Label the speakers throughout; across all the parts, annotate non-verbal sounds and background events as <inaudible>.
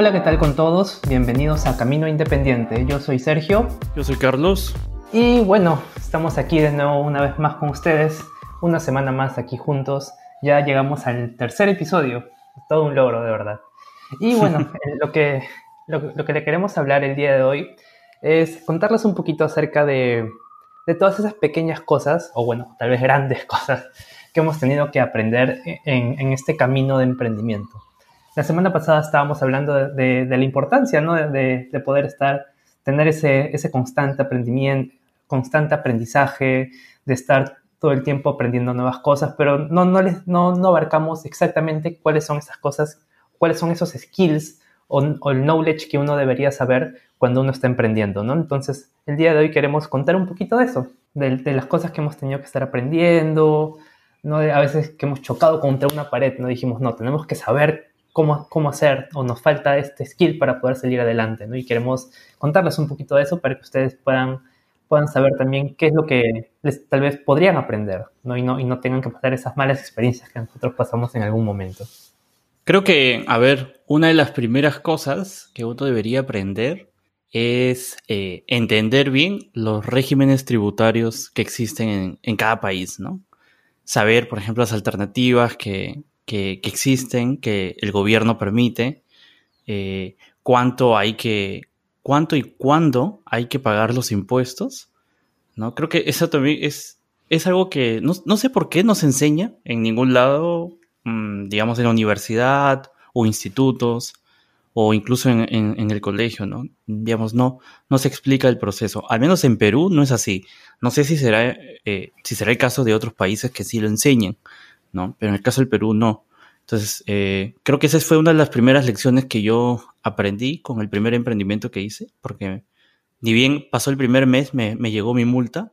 Speaker 1: Hola, ¿qué tal con todos? Bienvenidos a Camino Independiente. Yo soy Sergio.
Speaker 2: Yo soy Carlos.
Speaker 1: Y bueno, estamos aquí de nuevo una vez más con ustedes. Una semana más aquí juntos. Ya llegamos al tercer episodio. Todo un logro, de verdad. Y bueno, <laughs> eh, lo, que, lo, que le queremos hablar el día de hoy es contarles un poquito acerca de, de todas esas pequeñas cosas, o bueno, tal vez grandes <laughs> cosas, que hemos tenido que aprender en, en este camino de emprendimiento. La semana pasada estábamos hablando de, de, la importancia ¿no? de, de, poder estar, tener ese, ese constante aprendimiento, constante aprendizaje, de estar todo el tiempo aprendiendo nuevas cosas, pero no, no, les, no, no abarcamos exactamente cuáles son esas cosas, cuáles son esos skills o, o, el knowledge que uno debería saber cuando uno está emprendiendo, ¿no? Entonces, el día de hoy queremos contar un poquito de eso, de, de las cosas que hemos tenido que estar aprendiendo, ¿no? A veces que hemos chocado contra una pared, ¿no? Dijimos, no, tenemos que saber cómo, hacer o nos falta este skill para poder salir adelante, ¿no? Y queremos contarles un poquito de eso para que ustedes puedan, puedan saber también qué es lo que tal vez podrían aprender, ¿no? Y, ¿no? y no tengan que pasar esas malas experiencias que nosotros pasamos en algún momento.
Speaker 2: Creo que, a ver, una de las primeras cosas que uno debería aprender es eh, entender bien los regímenes tributarios que existen en, en, cada país, ¿no? Saber, por ejemplo, las alternativas que, que, existen, que el gobierno permite, eh, cuánto hay que, cuánto y cuándo hay que pagar los impuestos, ¿no? Creo que eso también es, es algo que no, no sé por qué no se enseña en ningún lado, mmm, digamos en la universidad o institutos o incluso en, en, el colegio, ¿no? Digamos, no, no se explica el proceso. Al menos en Perú no es así. No sé si será, eh, si será el caso de otros países que sí lo enseñan. Pero en el caso del Perú no. Entonces, eh, creo que esa fue una de las primeras lecciones que yo aprendí con el primer emprendimiento que hice, porque ni bien pasó el primer mes, me, me llegó mi multa,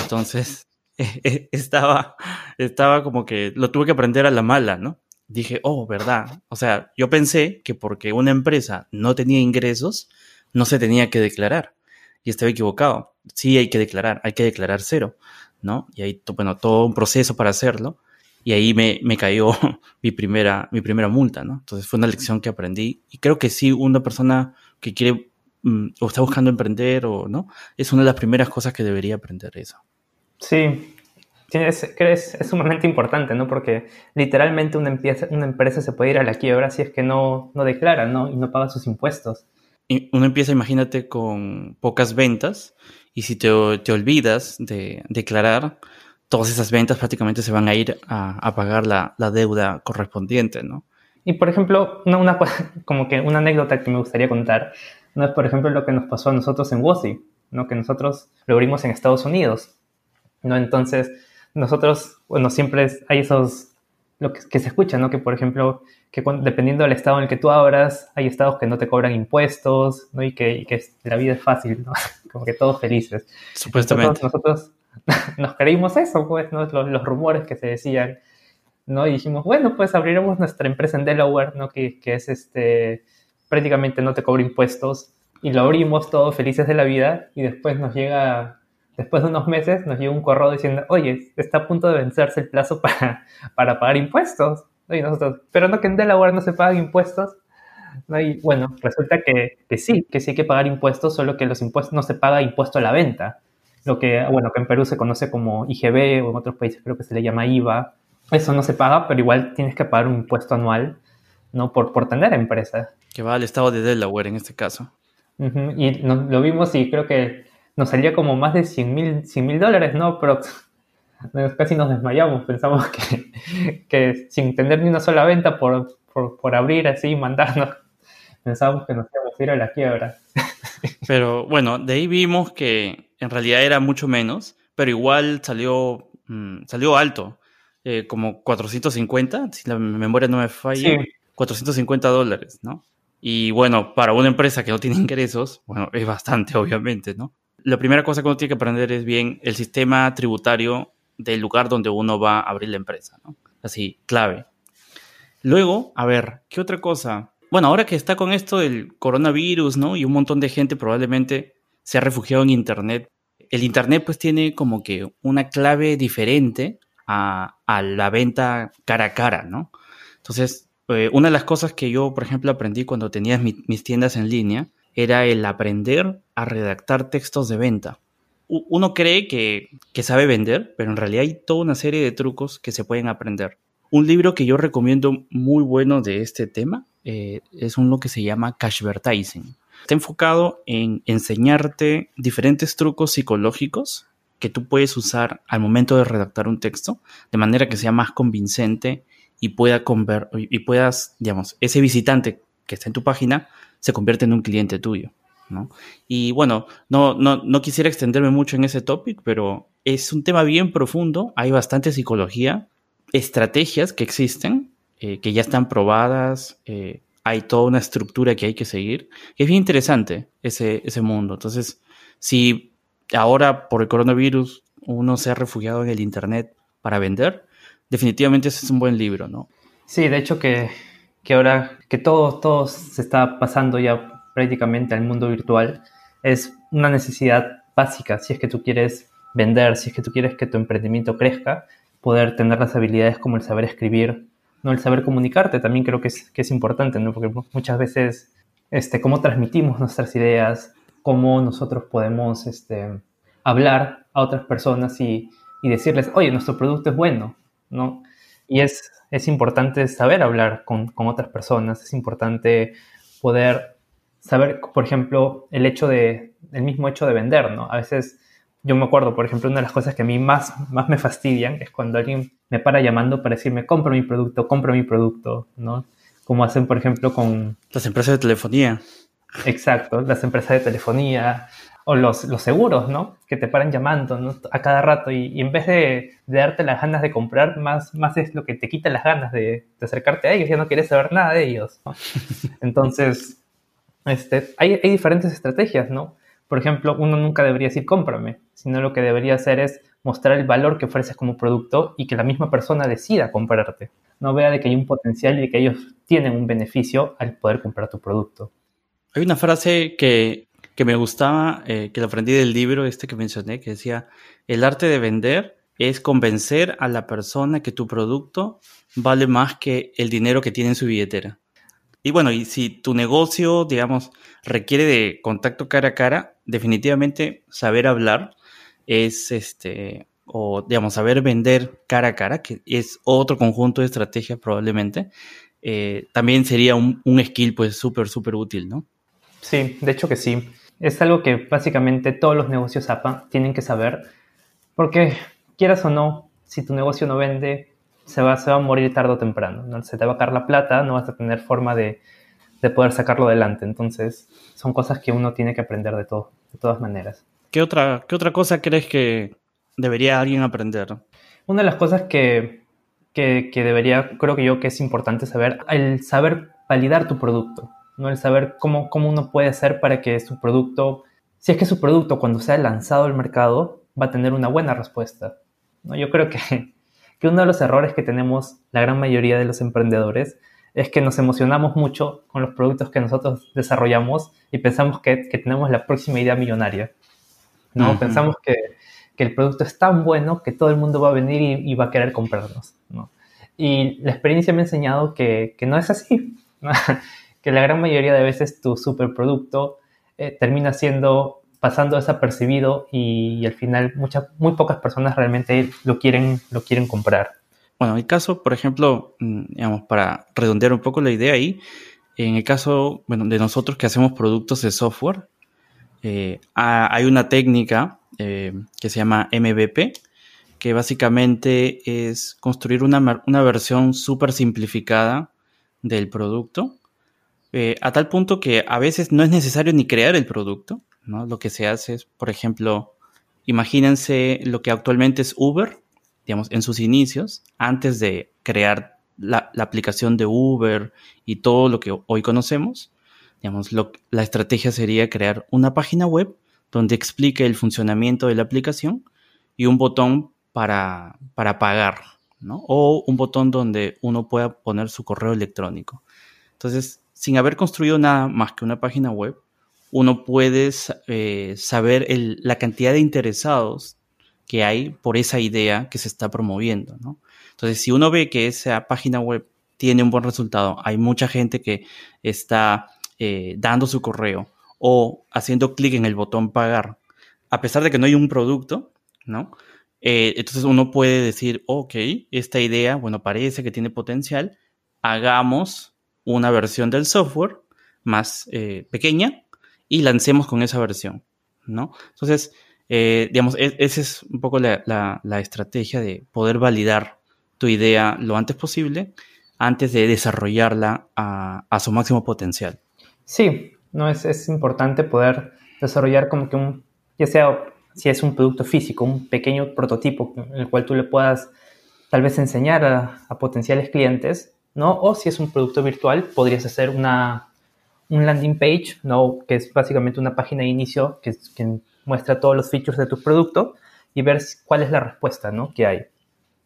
Speaker 2: entonces <laughs> eh, estaba, estaba como que lo tuve que aprender a la mala, ¿no? Dije, oh, verdad. O sea, yo pensé que porque una empresa no tenía ingresos, no se tenía que declarar. Y estaba equivocado. Sí hay que declarar, hay que declarar cero, ¿no? Y hay, bueno, todo un proceso para hacerlo y ahí me, me cayó <laughs> mi primera, mi primera multa, ¿no? Entonces fue una lección que aprendí y creo que sí, una persona que quiere mm, o está buscando emprender o no, es una de las primeras cosas que debería aprender eso.
Speaker 1: Sí, es, es, es sumamente importante, ¿no? Porque literalmente una empresa, una empresa se puede ir a la quiebra si es que no, no declara, ¿no? Y no paga sus impuestos.
Speaker 2: Y uno empieza, imagínate, con pocas ventas y si te, te olvidas de declarar, todas esas ventas prácticamente se van a ir a, a pagar la, la, deuda correspondiente, ¿no?
Speaker 1: Y por ejemplo, una, una, <laughs> como que una anécdota que me gustaría contar, no es por ejemplo lo que nos pasó a nosotros en WOSI, ¿no? Que nosotros lo abrimos en Estados Unidos, ¿no? Entonces, nosotros, bueno, siempre hay esos, lo que, que se escucha, ¿no? Que por ejemplo, que cuando, dependiendo del estado en el que tú abras, hay estados que no te cobran impuestos, ¿no? Y que, y que la vida es fácil, ¿no? <laughs> Como que todos felices.
Speaker 2: Supuestamente.
Speaker 1: Nosotros, nosotros <laughs> nos creímos eso, pues, ¿no? los, los, rumores que se decían, ¿no? Y dijimos, bueno, pues abriremos nuestra empresa en Delaware, ¿no? Que, que es este, prácticamente no te cobra impuestos, y lo abrimos todos felices de la vida, y después nos llega, después de unos meses, nos llega un correo diciendo, oye, está a punto de vencerse el plazo <laughs> para, para pagar impuestos. Y nosotros, pero no que en Delaware no se pagan impuestos. ¿no? Y bueno, resulta que, que sí, que sí hay que pagar impuestos, solo que los impuestos no se paga impuesto a la venta lo que, bueno, que en Perú se conoce como IGB o en otros países creo que se le llama IVA. Eso no se paga, pero igual tienes que pagar un impuesto anual, ¿no? Por, por tener empresa.
Speaker 2: Que va al estado de Delaware en este caso.
Speaker 1: Uh -huh. Y no, lo vimos y creo que nos salía como más de 100 mil dólares, ¿no? Pero <laughs> casi nos desmayamos. Pensamos que, <laughs> que sin tener ni una sola venta por, por, por abrir así y mandarnos, <laughs> pensábamos que nos íbamos a ir a la quiebra.
Speaker 2: Pero bueno, de ahí vimos que en realidad era mucho menos, pero igual salió, mmm, salió alto, eh, como 450, si la memoria no me falla, sí. 450 dólares, ¿no? Y bueno, para una empresa que no tiene ingresos, bueno, es bastante, <laughs> obviamente, ¿no? La primera cosa que uno tiene que aprender es bien el sistema tributario del lugar donde uno va a abrir la empresa, ¿no? Así, clave. Luego, a ver, ¿qué otra cosa? Bueno, ahora que está con esto del coronavirus, ¿no? Y un montón de gente probablemente se ha refugiado en Internet. El Internet pues tiene como que una clave diferente a, la venta cara a cara, ¿no? Entonces, eh, una de las cosas que yo, por ejemplo, aprendí cuando tenía mis tiendas en línea era el aprender a redactar textos de venta. Uno cree que sabe vender, pero en realidad hay toda una serie de trucos que se pueden aprender. Un libro que yo recomiendo muy bueno de este tema eh, es uno que se llama Cashvertising. Está enfocado en enseñarte diferentes trucos psicológicos que tú puedes usar al momento de redactar un texto, de manera que sea más convincente y, pueda conver y puedas, digamos, ese visitante que está en tu página se convierte en un cliente tuyo. ¿no? Y bueno, no, no, no quisiera extenderme mucho en ese topic, pero es un tema bien profundo, hay bastante psicología, estrategias que existen, eh, que ya están probadas, eh, hay toda una estructura que hay que seguir. Es bien interesante ese, ese mundo. Entonces, si ahora por el coronavirus uno se ha refugiado en el Internet para vender, definitivamente ese es un buen libro, ¿no?
Speaker 1: Sí, de hecho que, que ahora que todo, todo se está pasando ya prácticamente al mundo virtual, es una necesidad básica si es que tú quieres vender, si es que tú quieres que tu emprendimiento crezca, poder tener las habilidades como el saber escribir, no el saber comunicarte, también creo que es, que es importante, ¿no? porque muchas veces este, cómo transmitimos nuestras ideas, cómo nosotros podemos este, hablar a otras personas y, y decirles, oye, nuestro producto es bueno, ¿no? Y es, es importante saber hablar con, con, otras personas, es importante poder saber, por ejemplo, el hecho de, el mismo hecho de vender, ¿no? A veces yo me acuerdo, por ejemplo, una de las cosas que a mí más, más me fastidian es cuando alguien me para llamando para decirme, compro mi producto, compro mi producto, ¿no? Como hacen, por ejemplo, con...
Speaker 2: Las empresas de telefonía.
Speaker 1: Exacto, las empresas de telefonía o los, los seguros, ¿no? Que te paran llamando ¿no? a cada rato y, en vez de, darte las ganas de comprar, más, más es lo que te quita las ganas de, de acercarte a ellos, ya no quieres saber nada de ellos. ¿no? <laughs> Entonces, este, hay, hay diferentes estrategias, ¿no? Por ejemplo, uno nunca debería decir cómprame, sino lo que debería hacer es mostrar el valor que ofreces como producto y que la misma persona decida comprarte. No vea de que hay un potencial y de que ellos tienen un beneficio al poder comprar tu producto.
Speaker 2: Hay una frase que, me gustaba, eh, que la aprendí del libro este que mencioné, que decía, el arte de vender es convencer a la persona que tu producto vale más que el dinero que tiene en su billetera. Y bueno, y si tu negocio, digamos, requiere de contacto cara a cara, definitivamente saber hablar es este, o digamos, saber vender cara a cara, que es otro conjunto de estrategias probablemente, eh, también sería un, skill pues súper, súper útil, ¿no?
Speaker 1: Sí, de hecho que sí. Es algo que básicamente todos los negocios APA tienen que saber, porque quieras o no, si tu negocio no vende, se va, se va a morir tarde o temprano. ¿no? Se te va a caer la plata, no vas a tener forma de, de poder sacarlo adelante. Entonces, son cosas que uno tiene que aprender de todo, de todas maneras.
Speaker 2: ¿Qué otra, qué otra cosa crees que debería alguien aprender?
Speaker 1: Una de las cosas que, que, que, debería, creo que yo que es importante saber, el saber validar tu producto, ¿no? El saber cómo, cómo uno puede hacer para que su producto, si es que su producto cuando sea lanzado al mercado va a tener una buena respuesta. ¿no? Yo creo que que uno de los errores que tenemos la gran mayoría de los emprendedores es que nos emocionamos mucho con los productos que nosotros desarrollamos y pensamos que, tenemos la próxima idea millonaria. ¿no? Pensamos que, el producto es tan bueno que todo el mundo va a venir y, va a querer comprarnos. Y la experiencia me ha enseñado que, no es así. <laughs> que la gran mayoría de veces tu superproducto eh, termina siendo pasando desapercibido y, al final muchas, muy pocas personas realmente lo quieren, lo quieren comprar.
Speaker 2: Bueno, en el caso, por ejemplo, mm, digamos, para redondear un poco la idea ahí, en el caso bueno, de nosotros que hacemos productos de software, eh, hay una técnica eh, que se llama MVP, que básicamente es construir una, una versión súper simplificada del producto, eh, a tal punto que a veces no es necesario ni crear el producto, lo que se hace es, por ejemplo, imagínense lo que actualmente es Uber, digamos, en sus inicios, antes de crear la, aplicación de Uber y todo lo que hoy conocemos, digamos, la estrategia sería crear una página web donde explique el funcionamiento de la aplicación y un botón para, para pagar, ¿no? O un botón donde uno pueda poner su correo electrónico. Entonces, sin haber construido nada más que una página web, uno puede eh, saber la cantidad de interesados que hay por esa idea que se está promoviendo, ¿no? Entonces, si uno ve que esa página web tiene un buen resultado, hay mucha gente que está eh, dando su correo o haciendo clic en el botón pagar, a pesar de que no hay un producto, ¿no? Eh, entonces uno puede decir, ok, esta idea, bueno, parece que tiene potencial, hagamos una versión del software más eh, pequeña y lancemos con esa versión, ¿no? Entonces, eh, digamos, e-, esa es un poco la, estrategia de poder validar tu idea lo antes posible antes de desarrollarla a, su máximo potencial.
Speaker 1: Sí, no es, es importante poder desarrollar como que un, ya sea si es un producto físico, un pequeño prototipo en el cual tú le puedas tal vez enseñar a, potenciales clientes, ¿no? O si es un producto virtual, podrías hacer una, un landing page, ¿no? Que es básicamente una página de inicio que, que muestra todos los features de tu producto y ver cuál es la respuesta, ¿no? Que hay.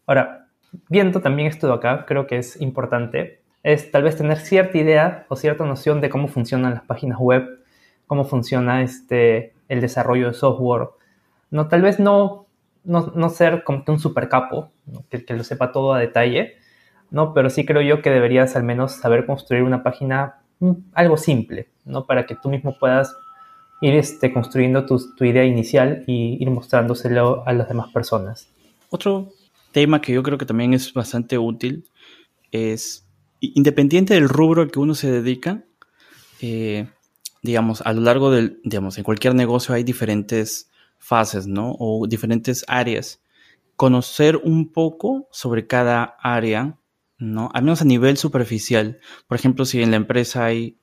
Speaker 1: Ahora, viendo también esto de acá, creo que es importante, es tal vez tener cierta idea o cierta noción de cómo funcionan las páginas web, cómo funciona este, el desarrollo de software, no, tal vez no, no, ser como un super capo, que, que, lo sepa todo a detalle, ¿no? Pero sí creo yo que deberías al menos saber construir una página mm, algo simple, ¿no? Para que tú mismo puedas ir este, construyendo tu, tu idea inicial y ir mostrándoselo a las demás personas.
Speaker 2: Otro tema que yo creo que también es bastante útil es, independiente del rubro al que uno se dedica, eh, digamos, a lo largo del, digamos, en cualquier negocio hay diferentes fases, ¿no? O diferentes áreas. Conocer un poco sobre cada área, ¿no? Al menos a nivel superficial. Por ejemplo, si en la empresa hay,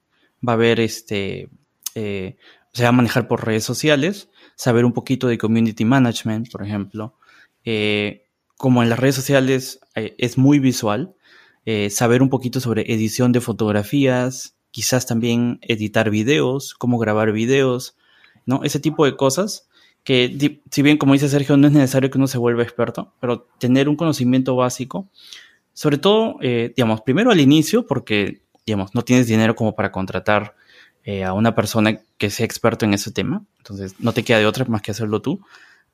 Speaker 2: va a haber este, eh, se va a manejar por redes sociales, saber un poquito de community management, por ejemplo. Eh, como en las redes sociales eh, es muy visual, saber un poquito sobre edición de fotografías, quizás también editar videos, cómo grabar videos, ¿no? Ese tipo de cosas que si bien como dice Sergio, no es necesario que uno se vuelva experto, pero tener un conocimiento básico, sobre todo, eh, digamos, primero al inicio, porque, digamos, no tienes dinero como para contratar eh, a una persona que sea experto en ese tema, entonces no te queda de otra más que hacerlo tú,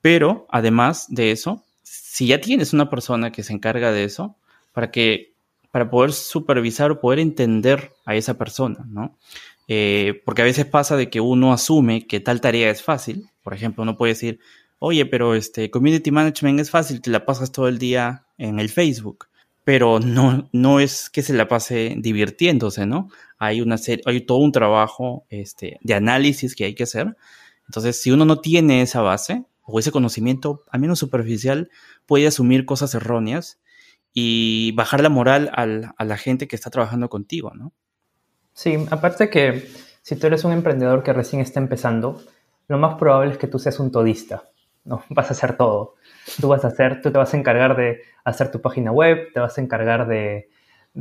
Speaker 2: pero además de eso, si ya tienes una persona que se encarga de eso, para que para poder supervisar o poder entender a esa persona, ¿no? Eh, porque a veces pasa de que uno asume que tal tarea es fácil. Por ejemplo, uno puede decir, oye, pero este community management es fácil, te la pasas todo el día en el Facebook. Pero no, no es que se la pase divirtiéndose, ¿no? Hay una serie, hay todo un trabajo este, de análisis que hay que hacer. Entonces, si uno no tiene esa base o ese conocimiento, al menos superficial, puede asumir cosas erróneas y bajar la moral a la gente que está trabajando contigo, ¿no?
Speaker 1: Sí, aparte que si tú eres un emprendedor que recién está empezando, lo más probable es que tú seas un todista, ¿no? <laughs> Vas a hacer todo. Tú vas a hacer, tú te vas a encargar de hacer tu página web, te vas a encargar de,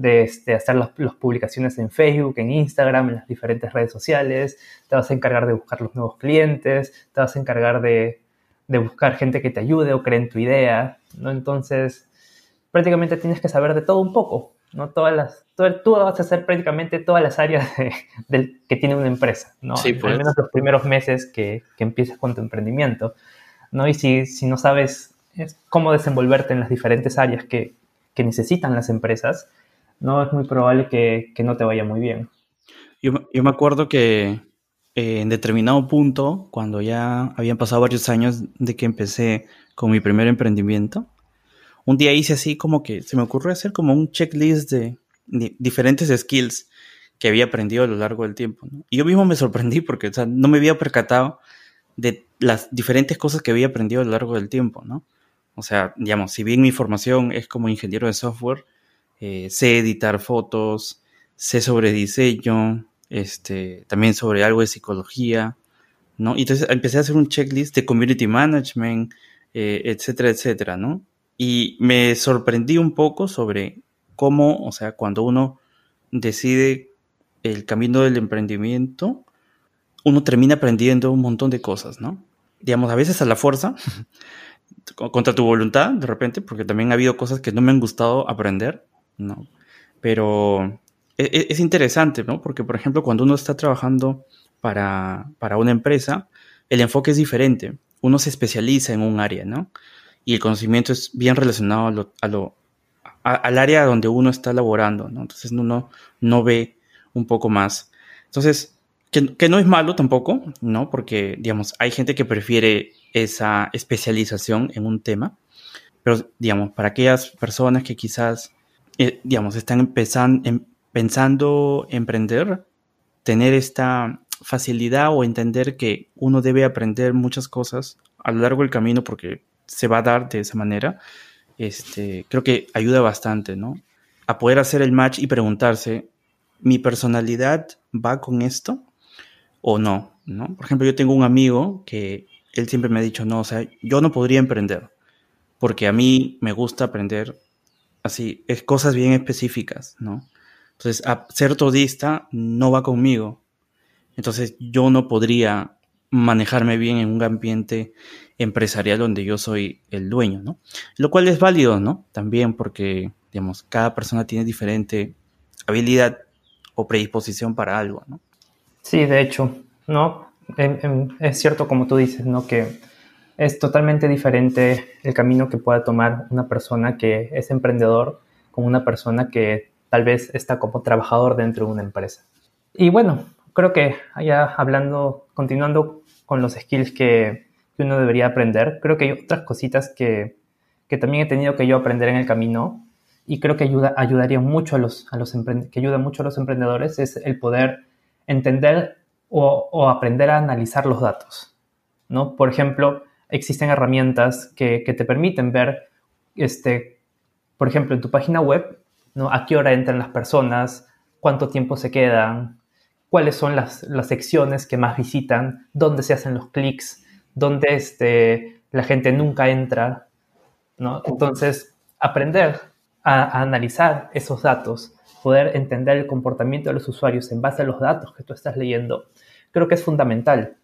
Speaker 1: este, hacer las, publicaciones en Facebook, en Instagram, en las diferentes redes sociales, te vas a encargar de buscar los nuevos clientes, te vas a encargar de, de buscar gente que te ayude o cree en tu idea, ¿no? Entonces, prácticamente tienes que saber de todo un poco, ¿no? Todas las, tú vas a hacer prácticamente todas las áreas del, que tiene una empresa, ¿no? Al pues. menos los primeros meses que, que empieces con tu emprendimiento, ¿no? Y si, si no sabes cómo desenvolverte en las diferentes áreas que, que, necesitan las empresas, no es muy probable que, que no te vaya muy bien.
Speaker 2: Yo, yo me acuerdo que eh, en determinado punto, cuando ya habían pasado varios años de que empecé con mi primer emprendimiento, un día hice así como que se me ocurrió hacer como un checklist de, diferentes skills que había aprendido a lo largo del tiempo. Y yo mismo me sorprendí porque no me había percatado de las diferentes cosas que había aprendido a lo largo del tiempo, ¿no? O sea, digamos, si bien mi formación es como ingeniero de software, eh, sé editar fotos, sé sobre diseño, este, también sobre algo de psicología, ¿no? Y entonces empecé a hacer un checklist de community management, eh, etcétera, etcétera, ¿no? Y me sorprendí un poco sobre cómo, o sea, cuando uno decide el camino del emprendimiento, uno termina aprendiendo un montón de cosas, ¿no? Digamos, a veces a la fuerza, <laughs> contra tu voluntad, de repente, porque también ha habido cosas que no me han gustado aprender, ¿no? Pero e, e, es, interesante, ¿no? Porque, por ejemplo, cuando uno está trabajando para, para una empresa, el enfoque es diferente. Uno se especializa en un área, ¿no? y el conocimiento es bien relacionado a lo, al área donde uno está laborando, ¿no? Entonces uno no ve un poco más. Entonces, que, que, no es malo tampoco, ¿no? Porque, digamos, hay gente que prefiere esa especialización en un tema, pero, digamos, para aquellas personas que quizás, eh, digamos, están empezando, em, pensando emprender, tener esta facilidad o entender que uno debe aprender muchas cosas a lo largo del camino porque se va a dar de esa manera, este, creo que ayuda bastante, ¿no? A poder hacer el match y preguntarse, ¿mi personalidad va con esto o no? ¿no? Por ejemplo, yo tengo un amigo que él siempre me ha dicho, no, o sea, yo no podría emprender porque a mí me gusta aprender así, es cosas bien específicas, ¿no? Entonces, a ser todista no va conmigo. Entonces, yo no podría manejarme bien en un ambiente empresarial donde yo soy el dueño, ¿no? Lo cual es válido, ¿no? También porque, digamos, cada persona tiene diferente habilidad o predisposición para algo, ¿no?
Speaker 1: Sí, de hecho, ¿no? Es cierto como tú dices, ¿no? Que es totalmente diferente el camino que pueda tomar una persona que es emprendedor con una persona que tal vez está como trabajador dentro de una empresa. Y bueno, creo que ya hablando, continuando con los skills que, uno debería aprender, creo que hay otras cositas que, también he tenido que yo aprender en el camino y creo que ayuda, ayudaría mucho a los, a los que ayuda mucho a los emprendedores es el poder entender o, aprender a analizar los datos. ¿no? Por ejemplo, existen herramientas que, te permiten ver, este, por ejemplo, en tu página web, ¿no? a qué hora entran las personas, cuánto tiempo se quedan, cuáles son las, secciones que más visitan, dónde se hacen los clics, dónde este, la gente nunca entra. ¿no? Entonces, aprender a, analizar esos datos, poder entender el comportamiento de los usuarios en base a los datos que tú estás leyendo, creo que es fundamental.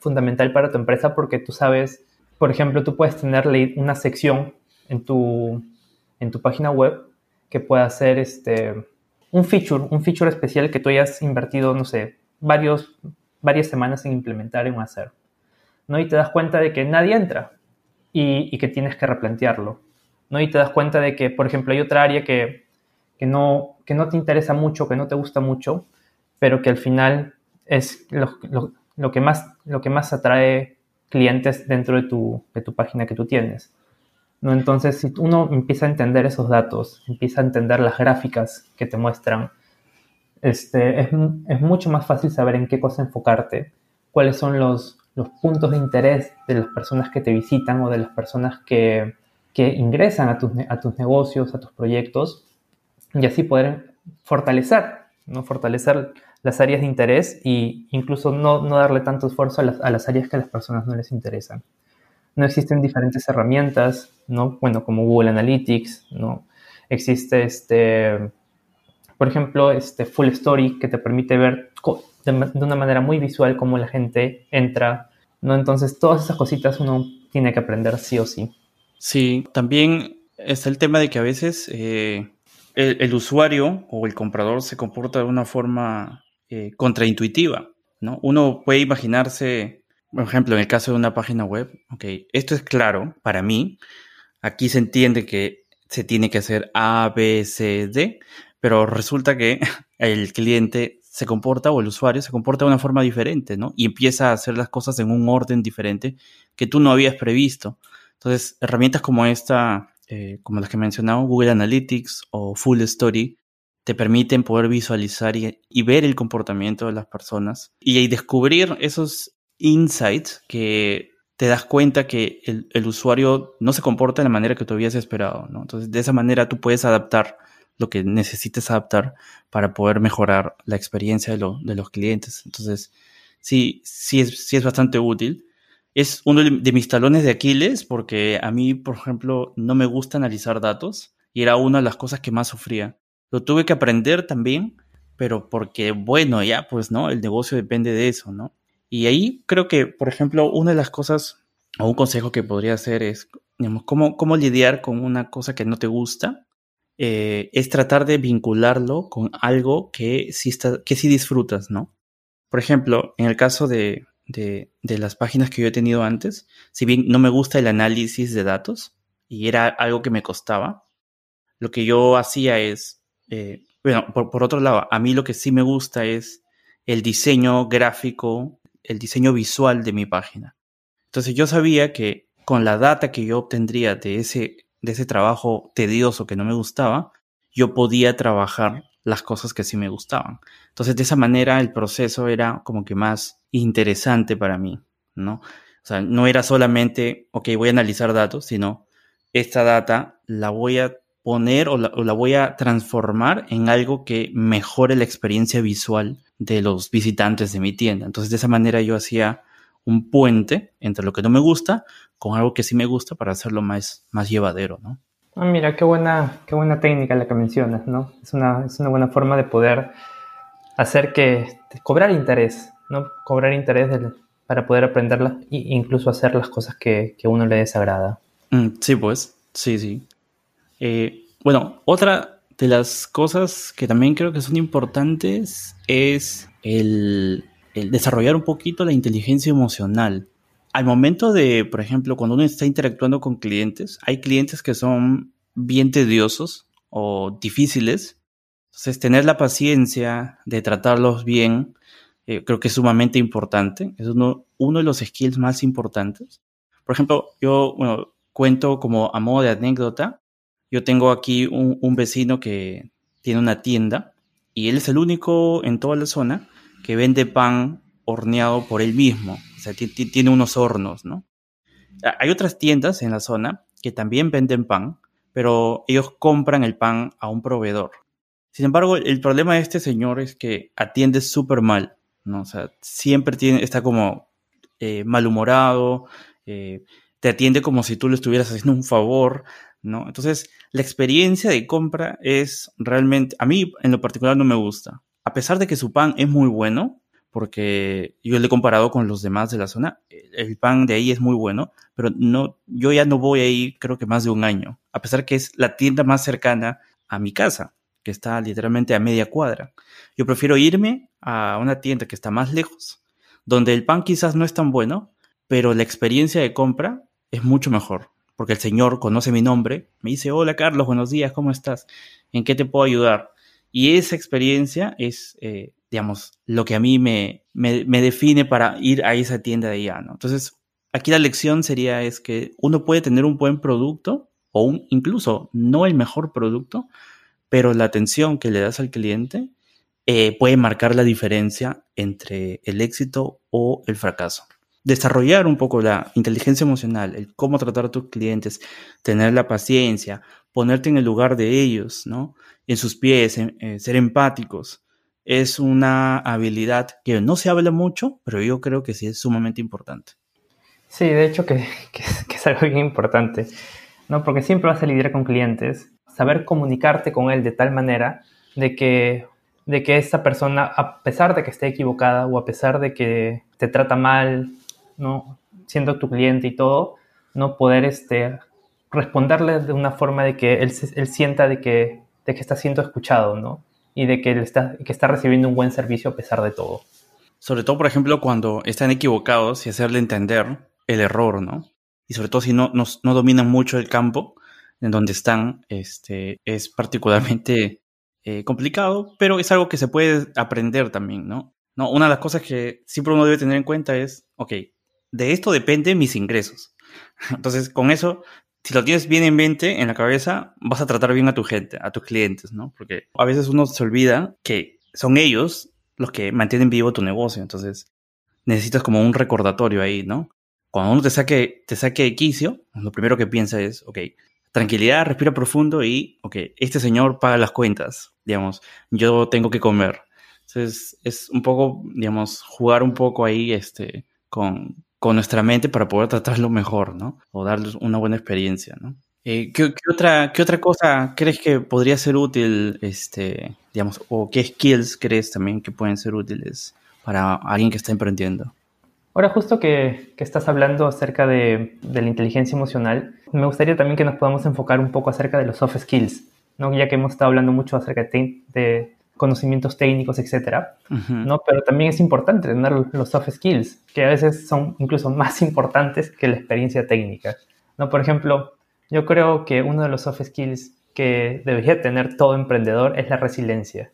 Speaker 1: Fundamental para tu empresa porque tú sabes, por ejemplo, tú puedes tener una sección en tu, en tu página web que pueda ser este, un feature, un feature especial que tú hayas invertido, no sé, varios, varias semanas en implementar en hacer. ¿no? Y te das cuenta de que nadie entra y, que tienes que replantearlo. ¿no? Y te das cuenta de que, por ejemplo, hay otra área que, no, que no te interesa mucho, que no te gusta mucho, pero que al final es lo, que, más, lo que más atrae clientes dentro de tu, de tu página que tú tienes. ¿no? Entonces, si uno empieza a entender esos datos, empieza a entender las gráficas que te muestran, este, es, es mucho más fácil saber en qué cosa enfocarte, cuáles son los, los puntos de interés de las personas que te visitan o de las personas que, que ingresan a tus, a tus negocios, a tus proyectos, y así poder fortalecer, ¿no? fortalecer las áreas de interés e incluso no, no darle tanto esfuerzo a las, a las áreas que a las personas no les interesan no existen diferentes herramientas, ¿no? Bueno, como Google Analytics, ¿no? Existe este, por ejemplo, este Full Story que te permite ver de, una manera muy visual cómo la gente entra, ¿no? Entonces, todas esas cositas uno tiene que aprender sí o sí.
Speaker 2: Sí, también está el tema de que a veces eh, el, usuario o el comprador se comporta de una forma eh, contraintuitiva, ¿no? Uno puede imaginarse por ejemplo, en el caso de una página web, ok, esto es claro para mí. Aquí se entiende que se tiene que hacer A, B, C, D, pero resulta que <laughs> el cliente se comporta o el usuario se comporta de una forma diferente, ¿no? Y empieza a hacer las cosas en un orden diferente que tú no habías previsto. Entonces, herramientas como esta, eh, como las que he mencionado, Google Analytics o Full Story, te permiten poder visualizar y, ver el comportamiento de las personas y descubrir esos insights que te das cuenta que el, usuario no se comporta de la manera que tú habías esperado. Entonces, de esa manera tú puedes adaptar lo que necesites adaptar para poder mejorar la experiencia de, de los clientes. Entonces, sí, sí es, sí es bastante útil. Es uno de mis talones de Aquiles porque a mí, por ejemplo, no me gusta analizar datos y era una de las cosas que más sufría. Lo tuve que aprender también, pero porque, bueno, ya, pues, ¿no? El negocio depende de eso, ¿no? Y ahí creo que, por ejemplo, una de las cosas o un consejo que podría hacer es, digamos, cómo, cómo lidiar con una cosa que no te gusta. Eh, es tratar de vincularlo con algo que sí, está, que sí disfrutas, ¿no? Por ejemplo, en el caso de, de, de las páginas que yo he tenido antes, si bien no me gusta el análisis de datos y era algo que me costaba, lo que yo hacía es, eh, bueno, por, otro lado, a mí lo que sí me gusta es el diseño gráfico, el diseño visual de mi página. Entonces yo sabía que con la data que yo obtendría de ese, de ese trabajo tedioso que no me gustaba, yo podía trabajar las cosas que sí me gustaban. Entonces, de esa manera el proceso era como que más interesante para mí, ¿no? O sea, no era solamente, ok, voy a analizar datos, sino esta data la voy a poner o la, voy a transformar en algo que mejore la experiencia visual de los visitantes de mi tienda. Entonces, de esa manera yo hacía un puente entre lo que no me gusta con algo que sí me gusta para hacerlo más, más llevadero, ¿no?
Speaker 1: Ah, mira, qué buena, qué buena técnica la que mencionas, ¿no? Es una, es una buena forma de poder hacer que cobrar interés, ¿no? Cobrar interés para poder aprenderla e incluso hacer las cosas que, que uno le desagrada.
Speaker 2: Mm, sí, pues, sí, sí. Eh, bueno, otra de las cosas que también creo que son importantes es el desarrollar un poquito la inteligencia emocional al momento de, por ejemplo, cuando uno está interactuando con clientes, hay clientes que son bien tediosos o difíciles. Entonces, tener la paciencia de tratarlos bien, eh, creo que es sumamente importante. Es uno, de los skills más importantes. Por ejemplo, yo, bueno, cuento como a modo de anécdota. Yo tengo aquí un vecino que tiene una tienda y él es el único en toda la zona que vende pan horneado por él mismo. Sea, tiene unos hornos, ¿no? Hay otras tiendas en la zona que también venden pan, pero ellos compran el pan a un proveedor. Sin embargo, el problema de este señor es que atiende súper mal, ¿no? O sea, siempre tiene, está como eh, malhumorado, eh, te atiende como si tú le estuvieras haciendo un favor, ¿no? Entonces, la experiencia de compra es realmente, a mí en lo particular no me gusta. A pesar de que su pan es muy bueno, porque yo le he comparado con los demás de la zona. El pan de ahí es muy bueno, pero no, yo ya no voy ahí creo que más de un año, a pesar que es la tienda más cercana a mi casa, que está literalmente a media cuadra. Yo prefiero irme a una tienda que está más lejos, donde el pan quizás no es tan bueno, pero la experiencia de compra es mucho mejor, porque el señor conoce mi nombre, me dice, hola Carlos, buenos días, ¿cómo estás? ¿En qué te puedo ayudar? Y esa experiencia es... Eh, digamos, lo que a mí me, me, define para ir a esa tienda de allá, ¿no? Entonces, aquí la lección sería es que uno puede tener un buen producto o incluso no el mejor producto, pero la atención que le das al cliente eh, puede marcar la diferencia entre el éxito o el fracaso. Desarrollar un poco la inteligencia emocional, el cómo tratar a tus clientes, tener la paciencia, ponerte en el lugar de ellos, ¿no? En sus pies, eh, ser empáticos, es una habilidad que no se habla mucho, pero yo creo que sí es sumamente importante.
Speaker 1: Sí, de hecho que, es algo bien importante, ¿no? Porque siempre vas a lidiar con clientes, saber comunicarte con él de tal manera de que, de que esta persona, a pesar de que esté equivocada o a pesar de que te trata mal, ¿no? Siendo tu cliente y todo, no poder este, responderle de una forma de que él, él sienta de que, de que está siendo escuchado, ¿no? Y de que está, que está recibiendo un buen servicio a pesar de todo.
Speaker 2: Sobre todo, por ejemplo, cuando están equivocados y hacerle entender el error, ¿no? Y sobre todo si no, no, no dominan mucho el campo en donde están, este, es particularmente eh, complicado, pero es algo que se puede aprender también, ¿no? ¿no? Una de las cosas que siempre uno debe tener en cuenta es, ok, de esto dependen mis ingresos. <laughs> Entonces, con eso si lo tienes bien en mente, en la cabeza, vas a tratar bien a tu gente, a tus clientes, ¿no? Porque a veces uno se olvida que son ellos los que mantienen vivo tu negocio. Entonces, necesitas como un recordatorio ahí, ¿no? Cuando uno te saque, te saque de quicio, lo primero que piensa es, ok, tranquilidad, respira profundo y, ok, este señor paga las cuentas, digamos, yo tengo que comer. Entonces, es un poco, digamos, jugar un poco ahí, este, con, con nuestra mente para poder tratarlo mejor, ¿no? O darles una buena experiencia, ¿no? Eh, ¿qué, otra, ¿Qué otra cosa crees que podría ser útil, este, digamos, o qué skills crees también que pueden ser útiles para alguien que está emprendiendo?
Speaker 1: Ahora, justo que, que estás hablando acerca de, de, la inteligencia emocional, me gustaría también que nos podamos enfocar un poco acerca de los soft skills, ¿no? ya que hemos estado hablando mucho acerca de, de conocimientos técnicos, etcétera, ¿no? Pero también es importante tener los soft skills, que a veces son incluso más <laughs> importantes que la experiencia técnica, ¿no? Por ejemplo, yo creo que uno de los soft skills que debería tener todo emprendedor es la resiliencia.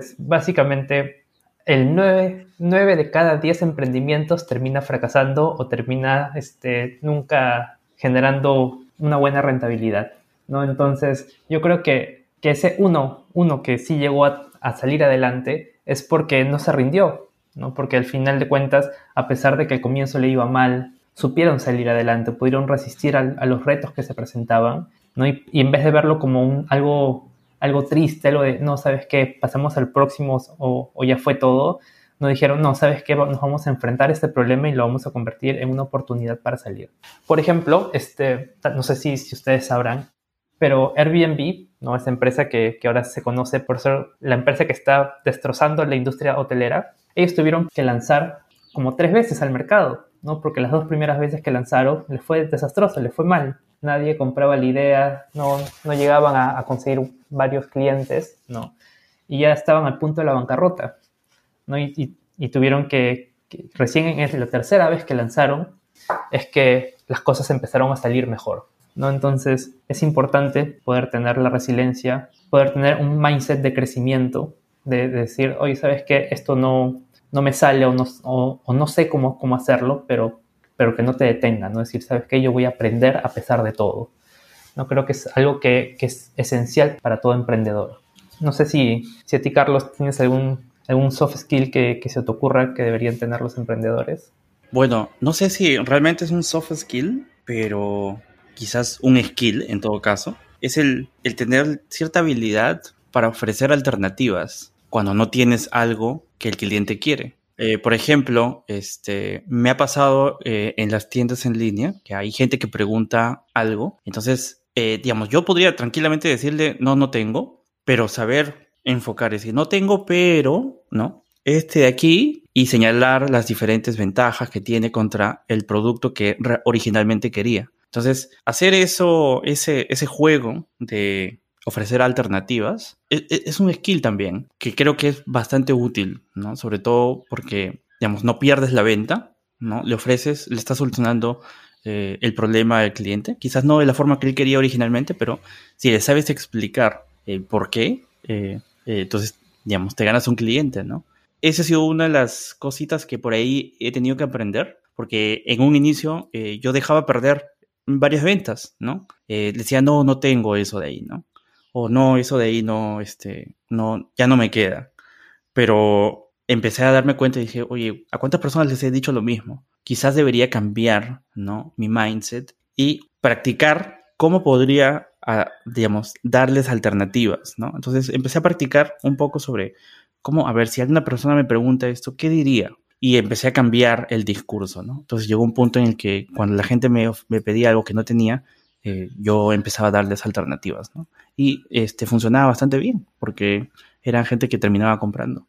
Speaker 1: Es, básicamente el 9, de cada 10 emprendimientos termina fracasando o termina este, nunca generando una buena rentabilidad. ¿no? Entonces, yo creo que, que ese uno, uno que sí llegó a, salir adelante es porque no se rindió, ¿no? porque al final de cuentas, a pesar de que el comienzo le iba mal, supieron salir adelante, pudieron resistir a, los retos que se presentaban, ¿no? Y, en vez de verlo como un, algo, algo triste, algo de, no, ¿sabes qué? Pasamos al próximo o, o ya fue todo, no dijeron, no, ¿sabes qué? Nos vamos a enfrentar a este problema y lo vamos a convertir en una oportunidad para salir. Por ejemplo, este, no sé si, si ustedes sabrán, pero Airbnb, ¿no? esa empresa que, que, ahora se conoce por ser la empresa que está destrozando la industria hotelera, ellos tuvieron que lanzar como tres veces al mercado. ¿no? Porque las dos primeras veces que lanzaron les fue desastroso, les fue mal. Nadie compraba la idea, no, no llegaban a, conseguir varios clientes, ¿no? Y ya estaban al punto de la bancarrota, ¿no? Y, tuvieron que, recién en la tercera vez que lanzaron, es que las cosas empezaron a salir mejor, ¿no? Entonces es importante poder tener la resiliencia, poder tener un mindset de crecimiento, de, de decir, oye, ¿sabes qué? Esto no, no me sale o no, o, no sé cómo, cómo hacerlo, pero, pero que no te detenga, ¿no? Es decir, ¿sabes qué? Yo voy a aprender a pesar de todo. No creo que es algo que, es esencial para todo emprendedor. No sé si, si a ti, Carlos, tienes algún, algún soft skill que, se te ocurra que deberían tener los emprendedores.
Speaker 2: Bueno, no sé si realmente es un soft skill, pero quizás un skill en todo caso. Es el, el tener cierta habilidad para ofrecer alternativas cuando no tienes algo que el cliente quiere. Eh, por ejemplo, este, me ha pasado eh, en las tiendas en línea que hay gente que pregunta algo. Entonces, eh, digamos, yo podría tranquilamente decirle, no, no tengo, pero saber enfocar, es decir, no tengo, pero, ¿no? Este de aquí y señalar las diferentes ventajas que tiene contra el producto que originalmente quería. Entonces, hacer eso, ese, ese juego de ofrecer alternativas, e, e, es, un skill también que creo que es bastante útil, ¿no? Sobre todo porque, digamos, no pierdes la venta, ¿no? Le ofreces, le estás solucionando eh, el problema al cliente, quizás no de la forma que él quería originalmente, pero si le sabes explicar el por qué, eh, eh, entonces, digamos, te ganas un cliente, ¿no? Esa ha sido una de las cositas que por ahí he tenido que aprender, porque en un inicio yo dejaba perder varias ventas, ¿no? decía, no, no tengo eso de ahí, ¿no? o no, eso de ahí no, este, no, ya no me queda. Pero empecé a darme cuenta y dije, oye, ¿a cuántas personas les he dicho lo mismo? Quizás debería cambiar, ¿no? Mi mindset y practicar cómo podría, ah, digamos, darles alternativas, ¿no? Entonces empecé a practicar un poco sobre cómo, a ver, si alguna persona me pregunta esto, ¿qué diría? Y empecé a cambiar el discurso, ¿no? Entonces llegó un punto en el que cuando la gente me, me pedía algo que no tenía, eh, yo empezaba a darles alternativas. Y este, funcionaba bastante bien, porque eran gente que terminaba comprando.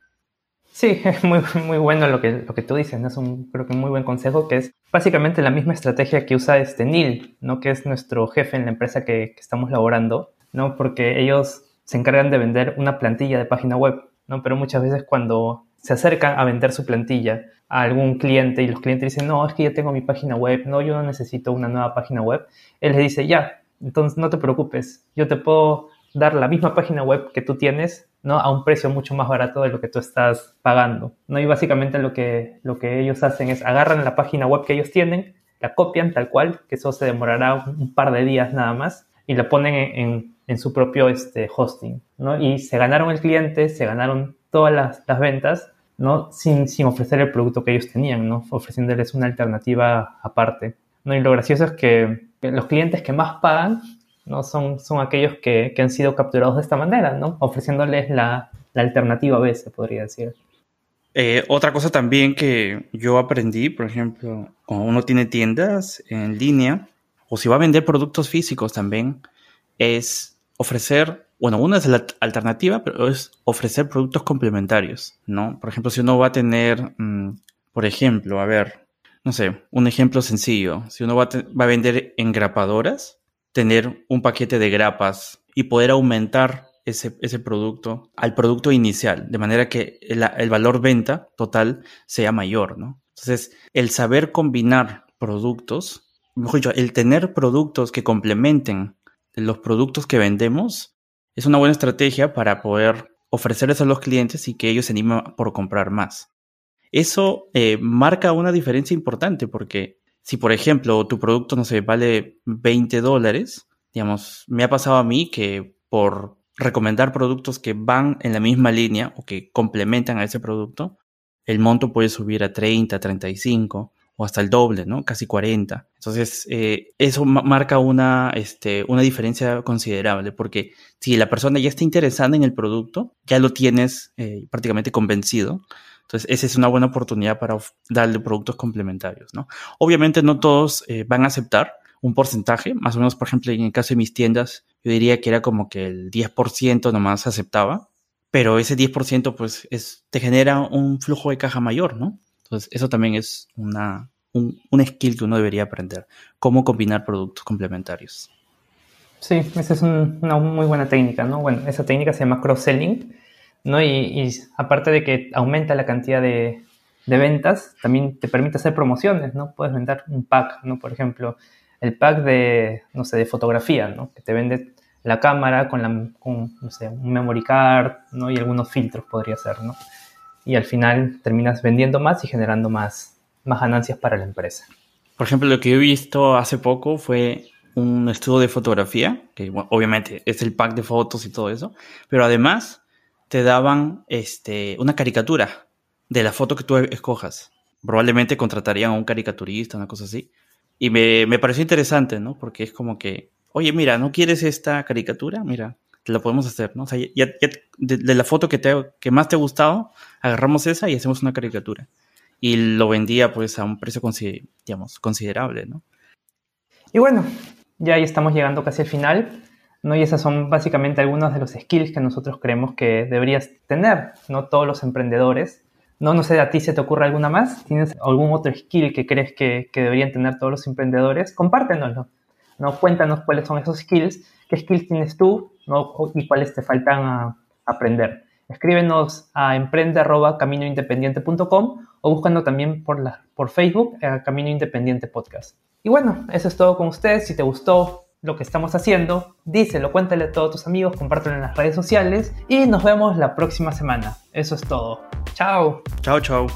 Speaker 1: Sí, es <laughs> muy, muy bueno lo que, lo que tú dices, ¿no? es un creo que muy buen consejo, que es básicamente la misma estrategia que usa este Neil, ¿no? que es nuestro jefe en la empresa que, que estamos laborando, ¿no? porque ellos se encargan de vender una plantilla de página web, ¿no? pero muchas veces cuando se acercan a vender su plantilla a algún cliente y los clientes dicen, no, es que ya tengo mi página web, no, yo no necesito una nueva página web, él les dice, ya, entonces no te preocupes, yo te puedo dar la misma página web que tú tienes, ¿no? A un precio mucho más barato de lo que tú estás pagando, ¿no? Y básicamente lo que, lo que ellos hacen es agarran la página web que ellos tienen, la copian tal cual, que eso se demorará un, par de días nada más, y la ponen en, en, su propio este, hosting, ¿no? Y se ganaron el cliente, se ganaron todas las, las ventas, ¿no? Sin, ofrecer el producto que ellos tenían, ¿no? Ofreciéndoles una alternativa aparte, ¿no? Y lo gracioso es que los clientes que más pagan ¿no? son, aquellos que, que han sido capturados de esta manera, ¿no? ofreciéndoles la, la alternativa B, se podría decir.
Speaker 2: Eh, otra cosa también que yo aprendí, por ejemplo, cuando uno tiene tiendas en línea, o si va a vender productos físicos también, es ofrecer, bueno, una es la alternativa, pero es ofrecer productos complementarios, ¿no? Por ejemplo, si uno va a tener, mm, por ejemplo, a ver, no sé, un ejemplo sencillo. Si uno va a, vender engrapadoras, tener un paquete de grapas y poder aumentar ese, ese, producto al producto inicial, de manera que el, el, valor venta total sea mayor, ¿no? Entonces, el saber combinar productos, mejor dicho, el tener productos que complementen los productos que vendemos es una buena estrategia para poder ofrecerles a los clientes y que ellos se animen por comprar más. Eso eh, marca una diferencia importante porque si, por ejemplo, tu producto, no sé, vale 20 dólares, digamos, me ha pasado a mí que por recomendar productos que van en la misma línea o que complementan a ese producto, el monto puede subir a 30, 35 o hasta el doble, ¿no? Casi 40. Entonces, eh, eso marca una, este, una diferencia considerable, porque si la persona ya está interesada en el producto, ya lo tienes eh, prácticamente convencido. Entonces, esa es una buena oportunidad para darle productos complementarios, ¿no? Obviamente no todos eh, van a aceptar un porcentaje, más o menos, por ejemplo, en el caso de mis tiendas, yo diría que era como que el 10% nomás aceptaba, pero ese 10% pues es, te genera un flujo de caja mayor, ¿no? Entonces, eso también es una, un, skill que uno debería aprender, cómo combinar productos complementarios.
Speaker 1: Sí, esa es una muy buena técnica, ¿no? Bueno, esa técnica se llama cross-selling, ¿no? Y, aparte de que aumenta la cantidad de, de, ventas, también te permite hacer promociones, ¿no? Puedes vender un pack, ¿no? Por ejemplo, el pack de, no sé, de fotografía, ¿no? Que te vende la cámara con, la, no sé, un memory card, ¿no? Y algunos filtros podría ser, ¿no? Y al final terminas vendiendo más y generando más, más ganancias para la empresa.
Speaker 2: Por ejemplo, lo que he visto hace poco fue un estudio de fotografía, que obviamente es el pack de fotos y todo eso, pero además te daban este, una caricatura de la foto que tú escojas. Probablemente contratarían a un caricaturista, una cosa así. Y me, me pareció interesante, ¿no? Porque es como que, oye, mira, ¿no quieres esta caricatura? Mira, lo podemos hacer, ¿no? O sea, ya, de, la foto que, te, que más te ha gustado, agarramos esa y hacemos una caricatura. Y lo vendía pues a un precio digamos, considerable, ¿no?
Speaker 1: Y bueno, ya ahí estamos llegando casi al final, ¿no? Y esas son básicamente algunos de los skills que nosotros creemos que deberías tener, ¿no? Todos los emprendedores. No, no sé, a ti se te ocurre alguna más. ¿Tienes algún otro skill que crees que, que deberían tener todos los emprendedores? Compártenoslo. ¿no? Cuéntanos cuáles son esos skills, qué skills tienes tú ¿no? y cuáles te faltan a aprender. Escríbenos a emprende.caminoindependiente.com o búscanos también por, la, por Facebook a Camino Independiente Podcast. Y bueno, eso es todo con ustedes. Si te gustó lo que estamos haciendo, díselo, cuéntale a todos tus amigos, compártelo en las redes sociales y nos vemos la próxima semana. Eso es todo. Chao.
Speaker 2: Chao, chao.